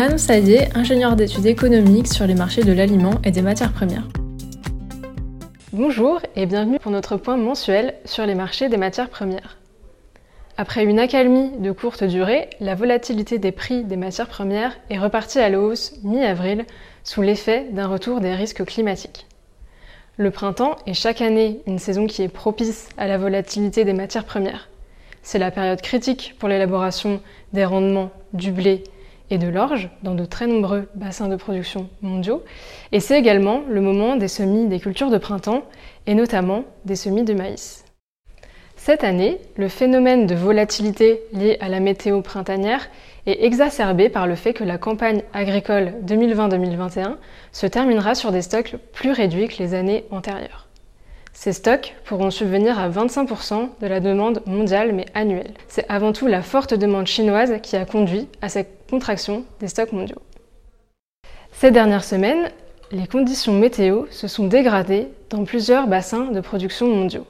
Saillé, ingénieur d'études économiques sur les marchés de l'aliment et des matières premières. Bonjour et bienvenue pour notre point mensuel sur les marchés des matières premières. Après une accalmie de courte durée, la volatilité des prix des matières premières est repartie à la hausse mi-avril sous l'effet d'un retour des risques climatiques. Le printemps est chaque année une saison qui est propice à la volatilité des matières premières. C'est la période critique pour l'élaboration des rendements du blé et de l'orge dans de très nombreux bassins de production mondiaux. Et c'est également le moment des semis des cultures de printemps et notamment des semis de maïs. Cette année, le phénomène de volatilité lié à la météo printanière est exacerbé par le fait que la campagne agricole 2020-2021 se terminera sur des stocks plus réduits que les années antérieures. Ces stocks pourront subvenir à 25% de la demande mondiale mais annuelle. C'est avant tout la forte demande chinoise qui a conduit à cette contraction des stocks mondiaux. Ces dernières semaines, les conditions météo se sont dégradées dans plusieurs bassins de production mondiaux.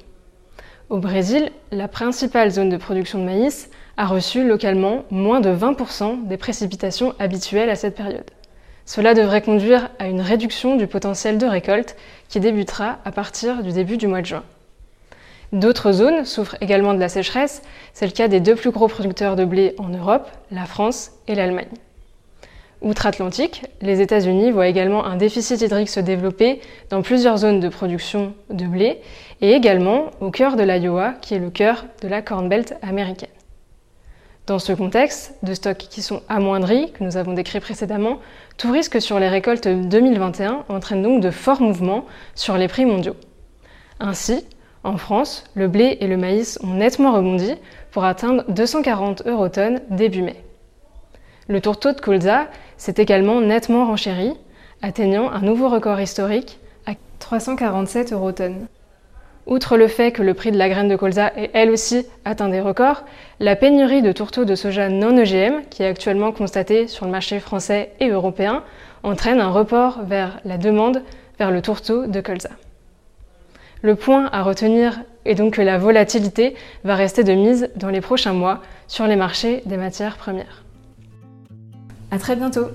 Au Brésil, la principale zone de production de maïs a reçu localement moins de 20% des précipitations habituelles à cette période. Cela devrait conduire à une réduction du potentiel de récolte qui débutera à partir du début du mois de juin. D'autres zones souffrent également de la sécheresse, c'est le cas des deux plus gros producteurs de blé en Europe, la France et l'Allemagne. Outre-Atlantique, les États-Unis voient également un déficit hydrique se développer dans plusieurs zones de production de blé et également au cœur de l'Iowa, qui est le cœur de la Corn Belt américaine. Dans ce contexte de stocks qui sont amoindris, que nous avons décrit précédemment, tout risque sur les récoltes 2021 entraîne donc de forts mouvements sur les prix mondiaux. Ainsi, en France, le blé et le maïs ont nettement rebondi pour atteindre 240 eurotonnes début mai. Le tourteau de colza s'est également nettement renchéri, atteignant un nouveau record historique à 347 eurotonnes. Outre le fait que le prix de la graine de colza est elle aussi atteint des records, la pénurie de tourteaux de soja non EGM, qui est actuellement constatée sur le marché français et européen, entraîne un report vers la demande vers le tourteau de colza. Le point à retenir est donc que la volatilité va rester de mise dans les prochains mois sur les marchés des matières premières. À très bientôt!